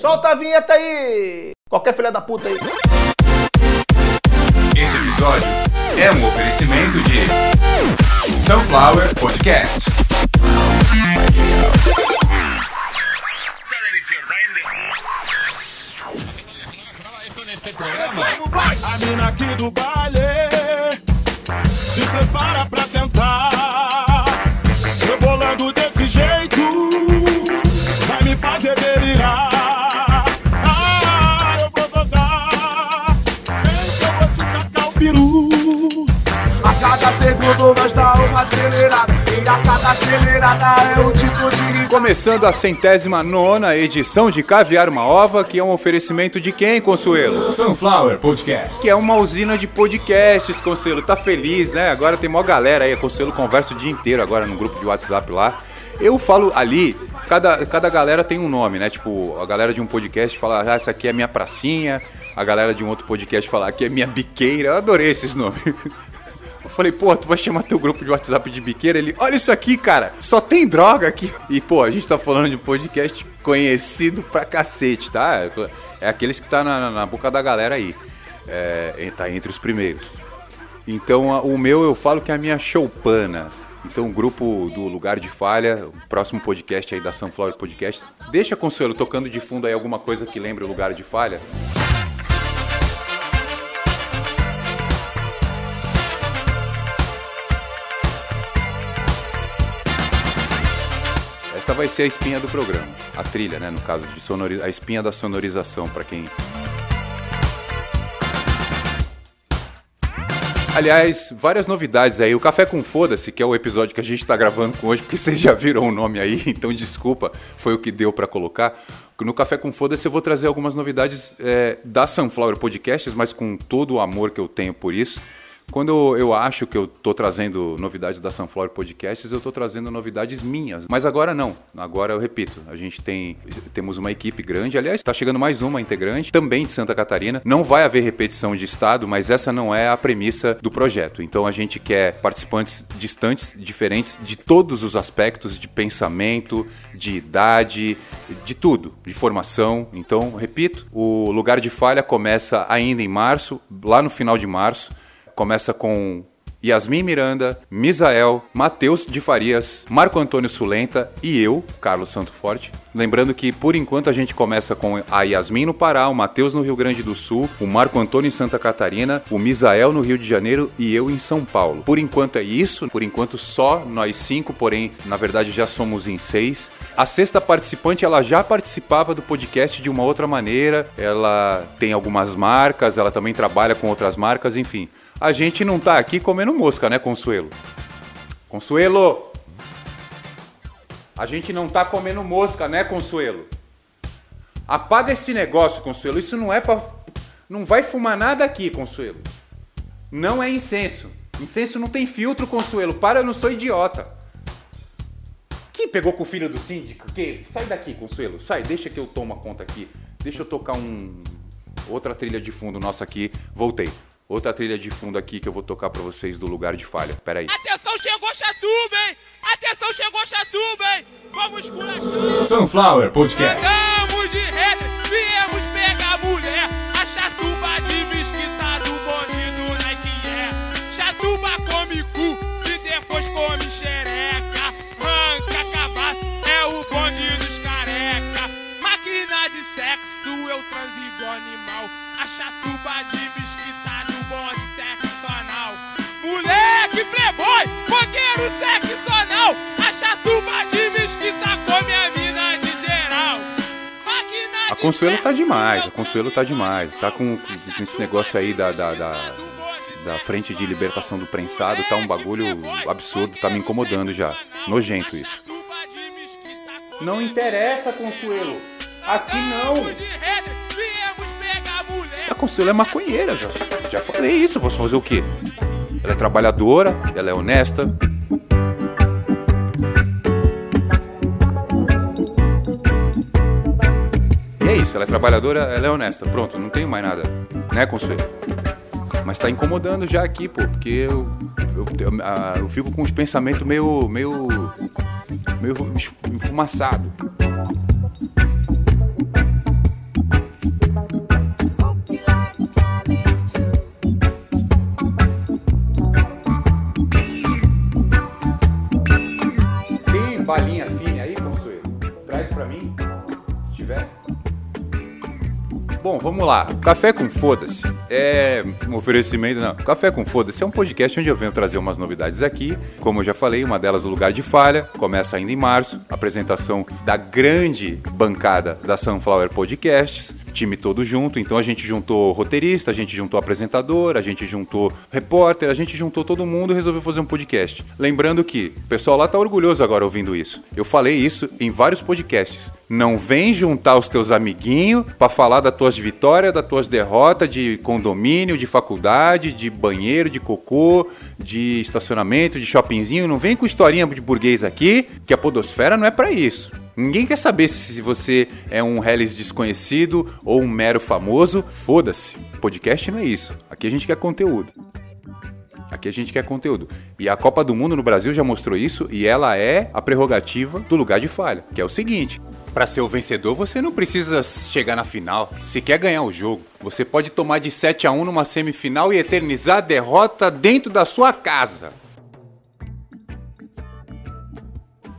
Solta a vinheta aí! Qualquer filha da puta aí. Esse episódio é um oferecimento de Sunflower Podcasts. A mina aqui do baile se prepara pra sentar. Cada segundo nós dá uma acelerada E a cada acelerada é o tipo de risada Começando a centésima nona edição de Caviar uma Ova, que é um oferecimento de quem, Consuelo? Sunflower Podcast. Que é uma usina de podcasts, Consuelo. Tá feliz, né? Agora tem mó galera aí, Consuelo conversa o dia inteiro agora no grupo de WhatsApp lá. Eu falo ali, cada, cada galera tem um nome, né? Tipo, a galera de um podcast fala, ah, essa aqui é minha pracinha. A galera de um outro podcast fala, aqui é minha biqueira. Eu adorei esses nomes. Eu falei, pô, tu vai chamar teu grupo de WhatsApp de biqueira? Ele, olha isso aqui, cara, só tem droga aqui. E, pô, a gente tá falando de um podcast conhecido pra cacete, tá? É aqueles que tá na, na boca da galera aí. É, tá entre os primeiros. Então, o meu eu falo que é a minha choupana. Então, o grupo do Lugar de Falha, o próximo podcast aí da Sunflower Podcast. Deixa, Consuelo, tocando de fundo aí alguma coisa que lembre o Lugar de Falha. Essa vai ser a espinha do programa. A trilha, né? No caso, de sonori... a espinha da sonorização, para quem. Aliás, várias novidades aí. O Café com Foda-se, que é o episódio que a gente tá gravando com hoje, porque vocês já viram o nome aí, então desculpa, foi o que deu para colocar. No Café com Foda-se eu vou trazer algumas novidades é, da Sunflower Podcasts, mas com todo o amor que eu tenho por isso. Quando eu acho que eu tô trazendo novidades da Sunflower Podcasts, eu tô trazendo novidades minhas. Mas agora não. Agora eu repito, a gente tem temos uma equipe grande. Aliás, está chegando mais uma integrante, também de Santa Catarina. Não vai haver repetição de estado, mas essa não é a premissa do projeto. Então a gente quer participantes distantes, diferentes de todos os aspectos de pensamento, de idade, de tudo, de formação. Então, repito, o lugar de falha começa ainda em março, lá no final de março. Começa com Yasmin Miranda, Misael, Matheus de Farias, Marco Antônio Sulenta e eu, Carlos Santo Forte. Lembrando que por enquanto a gente começa com a Yasmin no Pará, o Matheus no Rio Grande do Sul, o Marco Antônio em Santa Catarina, o Misael no Rio de Janeiro e eu em São Paulo. Por enquanto é isso, por enquanto só nós cinco, porém na verdade já somos em seis. A sexta participante ela já participava do podcast de uma outra maneira, ela tem algumas marcas, ela também trabalha com outras marcas, enfim. A gente não tá aqui comendo mosca, né, Consuelo? Consuelo! A gente não tá comendo mosca, né, Consuelo? Apaga esse negócio, Consuelo. Isso não é pra. Não vai fumar nada aqui, Consuelo. Não é incenso. Incenso não tem filtro, Consuelo. Para, eu não sou idiota. Quem pegou com o filho do síndico? Que? Sai daqui, Consuelo. Sai, deixa que eu tomo a conta aqui. Deixa eu tocar um. Outra trilha de fundo nossa aqui. Voltei. Outra trilha de fundo aqui que eu vou tocar pra vocês do lugar de falha. Pera aí. Atenção, chegou Chatuba, hein? Atenção, chegou Chatuba, hein? Vamos com Sunflower Podcast. Chegamos de rede, viemos pegar a mulher. A chatuba de mesquita do bonde do Nike é. Chatuba come cu e depois come xereca. Ranca cabaço, é o bonde dos careca. Máquina de sexo, eu transigo animal. A chatuba de mesquita sexual. A chatuba de mesquita come a mina de geral. Máquina A Consuelo tá demais, a Consuelo tá demais. Tá com, com esse negócio aí da, da, da, da frente de libertação do prensado, tá um bagulho absurdo, tá me incomodando já. Nojento isso. Não interessa, Consuelo. Aqui não. A Consuelo é maconheira, já, já falei isso. Posso fazer o quê? Ela é trabalhadora, ela é honesta. E é isso, ela é trabalhadora, ela é honesta. Pronto, não tenho mais nada. Né, Consuelo? Mas tá incomodando já aqui, pô, porque eu, eu, eu, eu fico com os pensamentos meio. meio. meio enfumaçado. Vamos lá. Café com Foda-se é um oferecimento. Não, Café com Foda-se é um podcast onde eu venho trazer umas novidades aqui. Como eu já falei, uma delas, o Lugar de Falha, começa ainda em março. Apresentação da grande bancada da Sunflower Podcasts time todo junto. Então a gente juntou roteirista, a gente juntou apresentador, a gente juntou repórter, a gente juntou todo mundo e resolveu fazer um podcast. Lembrando que o pessoal lá tá orgulhoso agora ouvindo isso. Eu falei isso em vários podcasts. Não vem juntar os teus amiguinhos para falar das tuas vitórias, das tuas derrotas de condomínio, de faculdade, de banheiro, de cocô, de estacionamento, de shoppingzinho. Não vem com historinha de burguês aqui, que a podosfera não é para isso. Ninguém quer saber se você é um Hellis desconhecido ou um mero famoso. Foda-se. Podcast não é isso. Aqui a gente quer conteúdo. Aqui a gente quer conteúdo. E a Copa do Mundo no Brasil já mostrou isso e ela é a prerrogativa do lugar de falha, que é o seguinte: para ser o vencedor, você não precisa chegar na final. Se quer ganhar o jogo, você pode tomar de 7 a 1 numa semifinal e eternizar a derrota dentro da sua casa.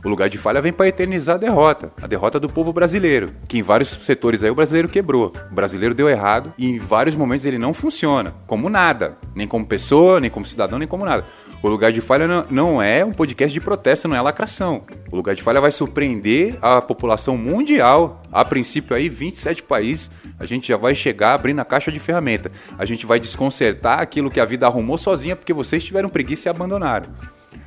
O lugar de falha vem para eternizar a derrota, a derrota do povo brasileiro, que em vários setores aí o brasileiro quebrou. O brasileiro deu errado e em vários momentos ele não funciona, como nada, nem como pessoa, nem como cidadão, nem como nada. O lugar de falha não, é um podcast de protesto, não é lacração. O lugar de falha vai surpreender a população mundial. A princípio aí 27 países, a gente já vai chegar abrindo a caixa de ferramenta. A gente vai desconcertar aquilo que a vida arrumou sozinha porque vocês tiveram preguiça e abandonaram.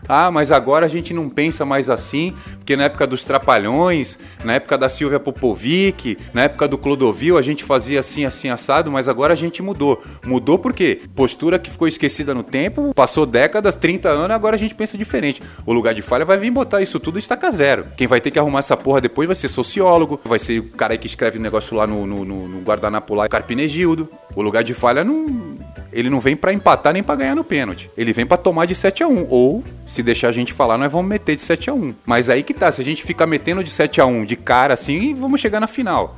Ah, mas agora a gente não pensa mais assim, porque na época dos Trapalhões, na época da Silvia Popovic, na época do Clodovil, a gente fazia assim, assim, assado, mas agora a gente mudou. Mudou por quê? Postura que ficou esquecida no tempo, passou décadas, 30 anos, agora a gente pensa diferente. O lugar de falha vai vir botar isso tudo estaca zero. Quem vai ter que arrumar essa porra depois vai ser sociólogo, vai ser o cara que escreve o negócio lá no, no, no, no guardanapo lá, Carpinegildo. O lugar de falha não ele não vem para empatar nem para ganhar no pênalti. Ele vem para tomar de 7 a 1 ou se deixar a gente falar, nós vamos meter de 7 a 1. Mas aí que tá, se a gente ficar metendo de 7 a 1 de cara assim, vamos chegar na final.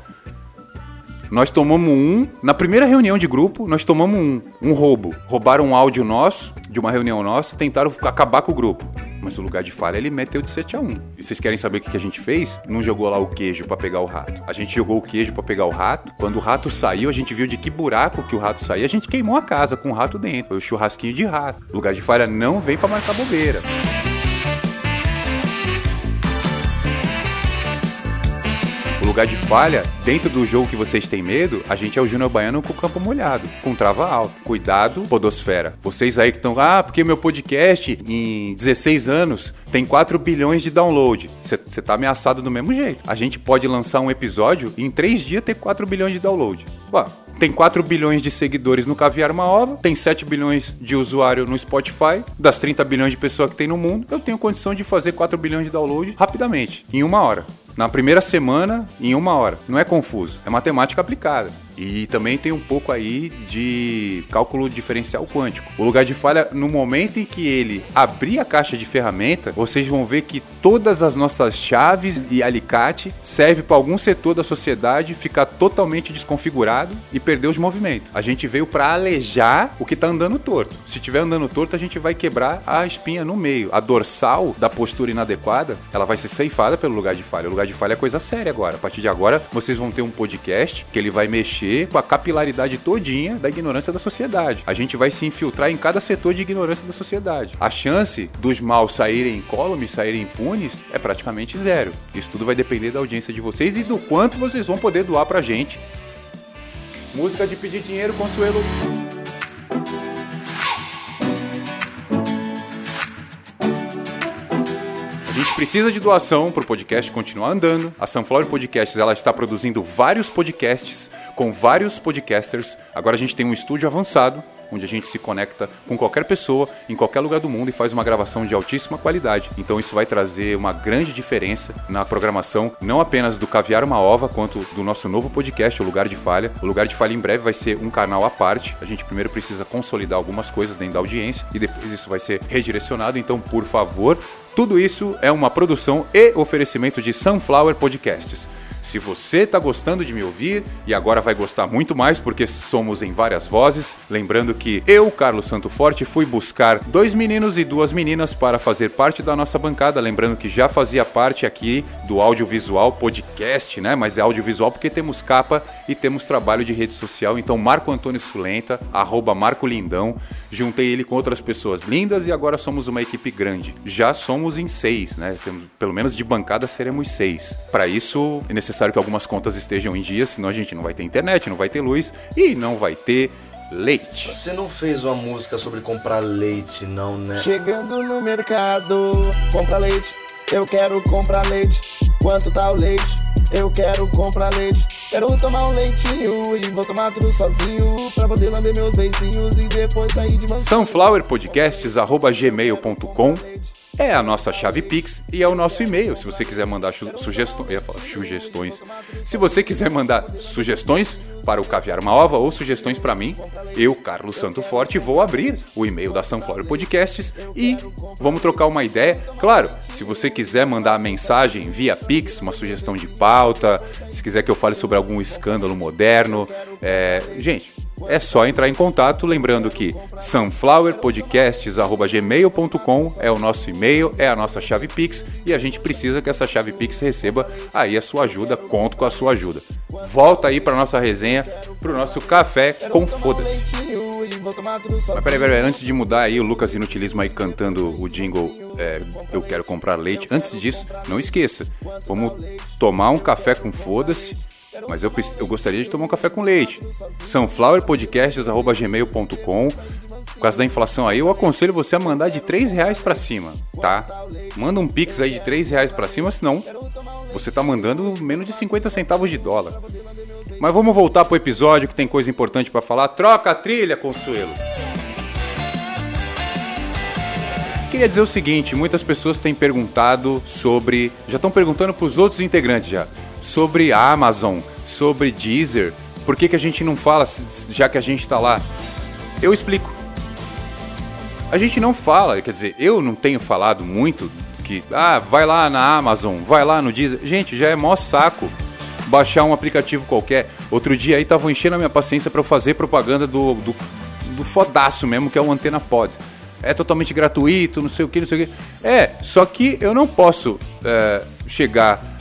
Nós tomamos um, na primeira reunião de grupo, nós tomamos um, um roubo. Roubaram um áudio nosso, de uma reunião nossa, tentaram acabar com o grupo. Mas o lugar de falha ele meteu de 7 a 1 E vocês querem saber o que a gente fez? Não jogou lá o queijo para pegar o rato. A gente jogou o queijo para pegar o rato. Quando o rato saiu, a gente viu de que buraco que o rato saiu. A gente queimou a casa com o rato dentro. Foi o churrasquinho de rato. O lugar de falha não vem para marcar bobeira. Lugar de falha, dentro do jogo que vocês têm medo, a gente é o Júnior Baiano com o campo molhado, com trava alto. Cuidado, podosfera. Vocês aí que estão, ah, porque meu podcast em 16 anos tem 4 bilhões de download. Você tá ameaçado do mesmo jeito. A gente pode lançar um episódio e em 3 dias ter 4 bilhões de download. Pô, tem 4 bilhões de seguidores no Caviar Uma Ova, tem 7 bilhões de usuário no Spotify, das 30 bilhões de pessoas que tem no mundo, eu tenho condição de fazer 4 bilhões de download rapidamente, em uma hora. Na primeira semana, em uma hora. Não é confuso, é matemática aplicada. E também tem um pouco aí de cálculo diferencial quântico. O lugar de falha, no momento em que ele abrir a caixa de ferramenta, vocês vão ver que todas as nossas chaves e alicate servem para algum setor da sociedade ficar totalmente desconfigurado e perder os movimentos. A gente veio para alejar o que está andando torto. Se estiver andando torto, a gente vai quebrar a espinha no meio. A dorsal da postura inadequada, ela vai ser ceifada pelo lugar de falha. O lugar de falha é coisa séria agora. A partir de agora, vocês vão ter um podcast que ele vai mexer com a capilaridade todinha da ignorância da sociedade. A gente vai se infiltrar em cada setor de ignorância da sociedade. A chance dos maus saírem incólumes, saírem impunes, é praticamente zero. Isso tudo vai depender da audiência de vocês e do quanto vocês vão poder doar pra gente. Música de pedir dinheiro, Consuelo. Precisa de doação para o podcast continuar andando. A Sunflower Podcasts ela está produzindo vários podcasts com vários podcasters. Agora a gente tem um estúdio avançado onde a gente se conecta com qualquer pessoa em qualquer lugar do mundo e faz uma gravação de altíssima qualidade. Então isso vai trazer uma grande diferença na programação, não apenas do Caviar uma Ova, quanto do nosso novo podcast, o Lugar de Falha. O Lugar de Falha em breve vai ser um canal à parte. A gente primeiro precisa consolidar algumas coisas dentro da audiência e depois isso vai ser redirecionado. Então, por favor, tudo isso é uma produção e oferecimento de Sunflower Podcasts. Se você está gostando de me ouvir e agora vai gostar muito mais porque somos em várias vozes, lembrando que eu, Carlos Santo Forte, fui buscar dois meninos e duas meninas para fazer parte da nossa bancada, lembrando que já fazia parte aqui do audiovisual podcast, né? Mas é audiovisual porque temos capa e temos trabalho de rede social. Então Marco Antônio Sulenta, arroba Marco Lindão, juntei ele com outras pessoas lindas e agora somos uma equipe grande. Já somos em seis, né? Temos, pelo menos de bancada seremos seis. Para isso é necessário que algumas contas estejam em dia, senão a gente não vai ter internet, não vai ter luz e não vai ter leite. Você não fez uma música sobre comprar leite, não, né? Chegando no mercado, compra leite. Eu quero comprar leite. Quanto tá o leite? Eu quero comprar leite. Quero tomar um leitinho e vou tomar tudo sozinho pra poder lamber meus beicinhos e depois sair de mansinho. sunflowerpodcasts.gmail.com é a nossa chave Pix e é o nosso e-mail. Se você quiser mandar su- sugestões, ia falar sugestões. Se você quiser mandar sugestões para o Caviar uma Ova ou sugestões para mim, eu, Carlos Santo Forte, vou abrir o e-mail da Sunflower Podcasts e vamos trocar uma ideia. Claro, se você quiser mandar a mensagem via Pix, uma sugestão de pauta, se quiser que eu fale sobre algum escândalo moderno, é... gente, é só entrar em contato, lembrando que sunflowerpodcasts.gmail.com é o nosso e-mail, é a nossa chave Pix e a gente precisa que essa chave Pix receba aí a sua ajuda, conto com a sua ajuda. Volta aí para nossa resenha, pro nosso café com foda-se. Mas peraí, peraí, antes de mudar aí o Lucas Inutilismo aí cantando o jingle é, Eu Quero Comprar Leite, antes disso, não esqueça, vamos tomar um café com foda-se, mas eu, eu gostaria de tomar um café com leite. sunflowerpodcasts.gmail.com Por causa da inflação aí, eu aconselho você a mandar de 3 reais pra cima, tá? Manda um pix aí de 3 reais pra cima, senão você tá mandando menos de 50 centavos de dólar. Mas vamos voltar pro episódio que tem coisa importante pra falar. Troca a trilha, Consuelo. Queria dizer o seguinte, muitas pessoas têm perguntado sobre, já estão perguntando para os outros integrantes já, sobre Amazon, sobre Deezer, por que, que a gente não fala já que a gente está lá? Eu explico. A gente não fala, quer dizer, eu não tenho falado muito que, ah, vai lá na Amazon, vai lá no Deezer. Gente, já é mó saco baixar um aplicativo qualquer. Outro dia aí estavam enchendo a minha paciência para eu fazer propaganda do, do, do fodaço mesmo, que é o Antena Pod. É totalmente gratuito, não sei o que, não sei o que. É, só que eu não posso é, chegar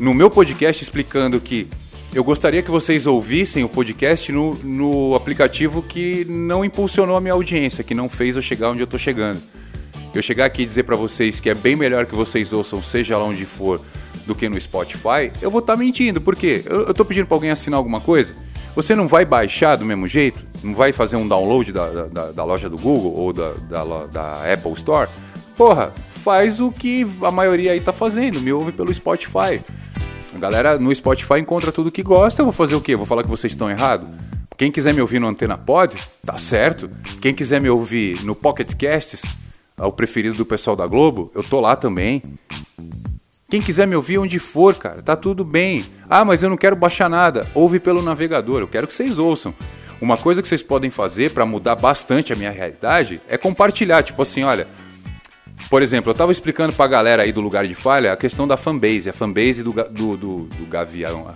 no meu podcast explicando que eu gostaria que vocês ouvissem o podcast no, no aplicativo que não impulsionou a minha audiência, que não fez eu chegar onde eu tô chegando. Eu chegar aqui e dizer pra vocês que é bem melhor que vocês ouçam, seja lá onde for, do que no Spotify, eu vou estar mentindo. Por quê? Eu, eu tô pedindo pra alguém assinar alguma coisa. Você não vai baixar do mesmo jeito? Não vai fazer um download da, da- da, loja do Google ou da, da, da Apple Store? Porra, faz o que a maioria aí tá fazendo, me ouve pelo Spotify. A galera no Spotify encontra tudo que gosta, eu vou fazer o quê? Vou falar que vocês estão errados? Quem quiser me ouvir no Antena Pod, tá certo. Quem quiser me ouvir no Pocket Casts, é o preferido do pessoal da Globo, eu tô lá também. Quem quiser me ouvir onde for, cara, tá tudo bem. Ah, mas eu não quero baixar nada. Ouve pelo navegador, eu quero que vocês ouçam. Uma coisa que vocês podem fazer pra mudar bastante a minha realidade é compartilhar, tipo assim, olha, por exemplo, eu tava explicando pra galera aí do lugar de falha a questão da fanbase, a fanbase do, do, do, do Gavião.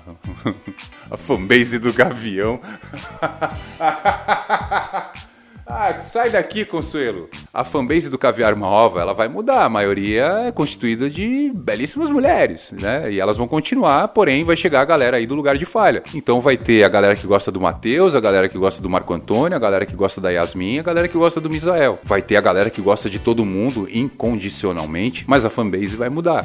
A fanbase do Gavião. Ah, sai daqui, Consuelo. A fanbase do Caviar Uma Ova, ela vai mudar. A maioria é constituída de belíssimas mulheres, né? E elas vão continuar, porém vai chegar a galera aí do lugar de falha. Então vai ter a galera que gosta do Matheus, a galera que gosta do Marco Antônio, a galera que gosta da Yasmin, a galera que gosta do Misael. Vai ter a galera que gosta de todo mundo incondicionalmente, mas a fanbase vai mudar.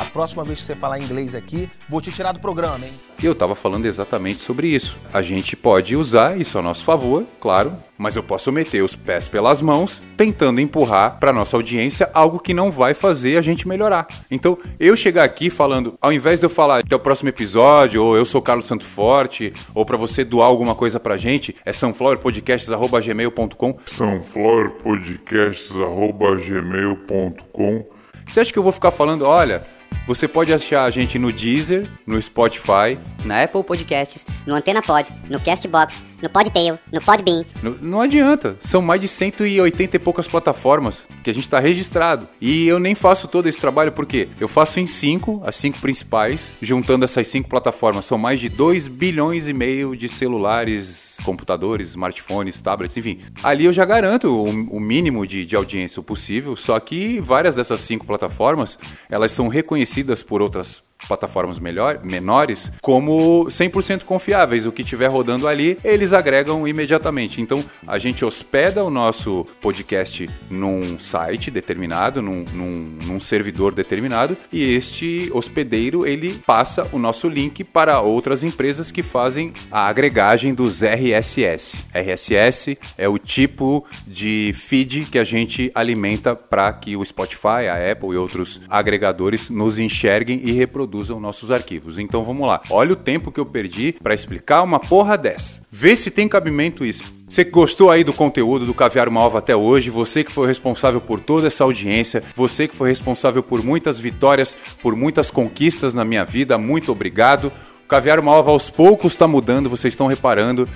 A próxima vez que você falar inglês aqui, vou te tirar do programa, hein? E eu tava falando exatamente sobre isso. A gente pode usar isso a nosso favor, claro, mas eu posso meter os pés pelas mãos, tentando empurrar para nossa audiência algo que não vai fazer a gente melhorar. Então, eu chegar aqui falando, ao invés de eu falar até o próximo episódio, ou eu sou Carlos Santo Forte, ou para você doar alguma coisa pra gente, é sunflowerpodcasts@gmail.com. sunflowerpodcasts.gmail.com Você acha que eu vou ficar falando, olha, você pode achar a gente no Deezer, no Spotify, na Apple Podcasts, no Antena Pod, no Castbox, no Podtail, no Podbean. Não, não adianta. São mais de 180 e poucas plataformas que a gente está registrado. E eu nem faço todo esse trabalho porque eu faço em cinco, as cinco principais, juntando essas cinco plataformas. São mais de 2 bilhões e meio de celulares, computadores, smartphones, tablets, enfim. Ali eu já garanto o, o mínimo de, de audiência possível, só que várias dessas cinco plataformas, elas são reconhecidas por outras plataformas melhor, menores como 100% confiáveis. O que tiver rodando ali, eles agregam imediatamente. Então, a gente hospeda o nosso podcast num site determinado, num, num, num servidor determinado, e este hospedeiro ele passa o nosso link para outras empresas que fazem a agregagem dos RSS. RSS é o tipo de feed que a gente alimenta para que o Spotify, a Apple e outros agregadores nos enxerguem e reproduzam nossos arquivos. Então vamos lá. Olha o tempo que eu perdi para explicar uma porra dessa. Vê se tem cabimento isso. Você que gostou aí do conteúdo do Caviar Uma Ova até hoje, você que foi responsável por toda essa audiência, você que foi responsável por muitas vitórias, por muitas conquistas na minha vida, muito obrigado. O Caviar Uma Ova aos poucos está mudando, vocês estão reparando.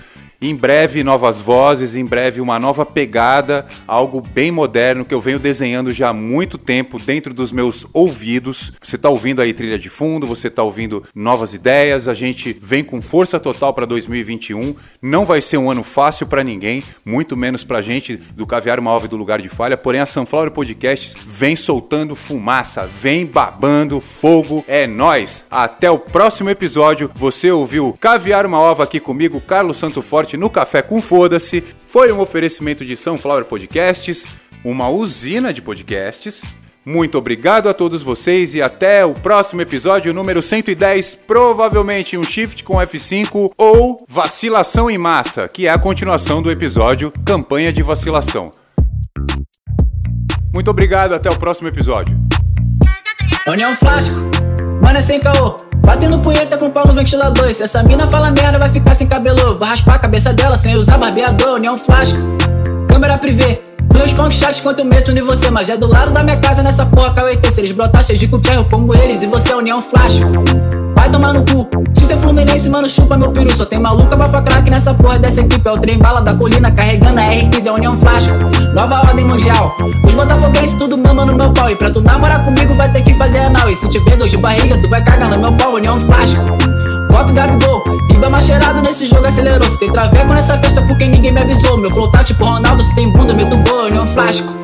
Em breve, novas vozes, em breve, uma nova pegada, algo bem moderno que eu venho desenhando já há muito tempo dentro dos meus ouvidos. Você está ouvindo aí trilha de fundo, você está ouvindo novas ideias. A gente vem com força total para 2021. Não vai ser um ano fácil para ninguém, muito menos para a gente do Caviar Uma Ova do Lugar de Falha. Porém, a Sunflower Podcasts vem soltando fumaça, vem babando fogo. É nós. Até o próximo episódio. Você ouviu Caviar Uma Ova aqui comigo, Carlos Santo Forte no Café com Foda-se. Foi um oferecimento de Sunflower Podcasts, uma usina de podcasts. Muito obrigado a todos vocês e até o próximo episódio número 110, provavelmente um shift com F5 ou vacilação em massa, que é a continuação do episódio Campanha de Vacilação. Muito obrigado, até o próximo episódio. União Flasco, mano é sem caô. Batendo punheta com pau no ventilador. Se essa mina fala merda, vai ficar sem cabelo. Vou raspar a cabeça dela sem usar barbeador. União Flasco, câmera privê. Dois punk chat quanto eu meto em você. Mas é do lado da minha casa nessa porra, KWT. Se eles brotar cheio de cuquer, eu como eles. E você é União Flasco. Vai tomar no cu. Se tem Fluminense, mano, chupa meu peru. Só tem maluca bafa craque nessa porra dessa equipe. É o trem bala da colina carregando a R15, é União Flasco. Nova ordem mundial. Os botafoguenses tudo mama no meu pau. E pra tu namorar comigo vai ter que fazer anal. E se tiver dor de barriga, tu vai cagar no meu pau, União Flasco. Bota o Gabigol, Ribama cheirado nesse jogo acelerou. Se tem traveco nessa festa porque ninguém me avisou. Meu flow tá tipo Ronaldo, se tem bunda, meto boa, União Flasco.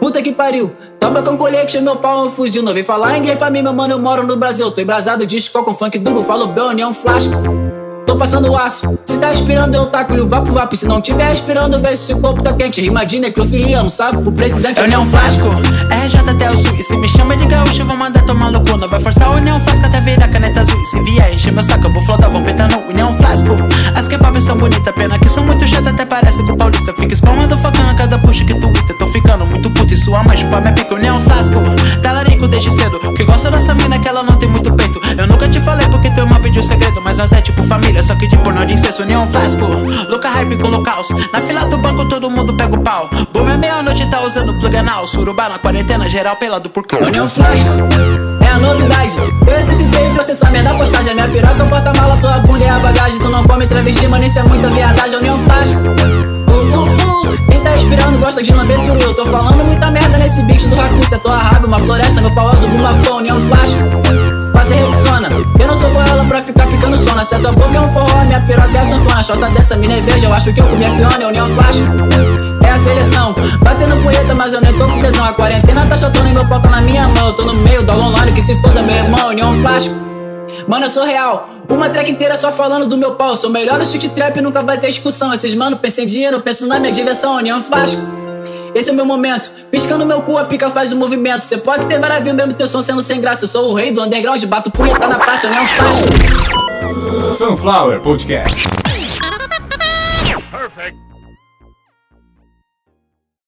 Puta que pariu, toma com colete, meu pau é um fuzil. Não vem falar inglês pra mim, meu mano, eu moro no Brasil. Tô embrasado de com funk duro, falo Bel, um flasco. Tô passando aço, se tá respirando eu taco o vapo vapo. Se não tiver respirando, vê se o corpo tá quente. Rima de necrofilia, não sabe pro presidente. É União Flasco, RJ até o sul. E se me chama de gaúcho, vou mandar tomar. Não vai forçar a União Flasco até virar caneta azul. E se vier encher meu saco, eu vou flotar, vão petar no União Flasco. As K-pop são bonitas, pena que são muito chatas, até parece com paulista. Fica spamando facão a cada puxa que tu ita. Tô ficando muito puto e sua mãe chupa minha pica. União Flasco, talarico desde cedo. Que gosta nós é tipo família, só que de pornô de incesto. União Flasco, louca hype com locals. Na fila do banco todo mundo pega o pau. Boom é meia-noite, tá usando plug anal. Surubá na quarentena, geral pelado por. União Flasco, é a novidade. Eu ressuscitei essa merda postagem. Minha piroca, porta-mala, tua bunda é a bagagem. Tu não come travesti, mano, isso é muita viadagem. União Flasco. Quem tá respirando gosta de lamber por eu. Tô falando muita merda nesse beat do Raku. Cê é tua raba, uma floresta, meu pau azul, uma flor, União Flasco. Passa e Rexona. Eu não sou ela pra ficar ficando sona. Se a tua boca é um forró, minha piroca é a sanfona. Chota dessa mina é veja, eu acho que eu comi a Fiona, é União Flasco. É a seleção, batendo punheta, mas eu nem tô com tesão. A quarentena tá chotando e meu pau tá na minha mão. Eu tô no meio da online, que se foda, meu irmão, União Flasco. Mano, eu sou real. Uma track inteira só falando do meu pau. Sou melhor no shit trap, nunca vai ter discussão. Esses mano pensam em dinheiro, penso na minha diversão, União Flasco. Esse é o meu momento. Piscando meu cu, a pica faz o movimento. Cê pode ter views, mesmo teu som sendo sem graça. Eu sou o rei do underground, bato punheta na praça, União Flasco. Sunflower Podcast. Perfect.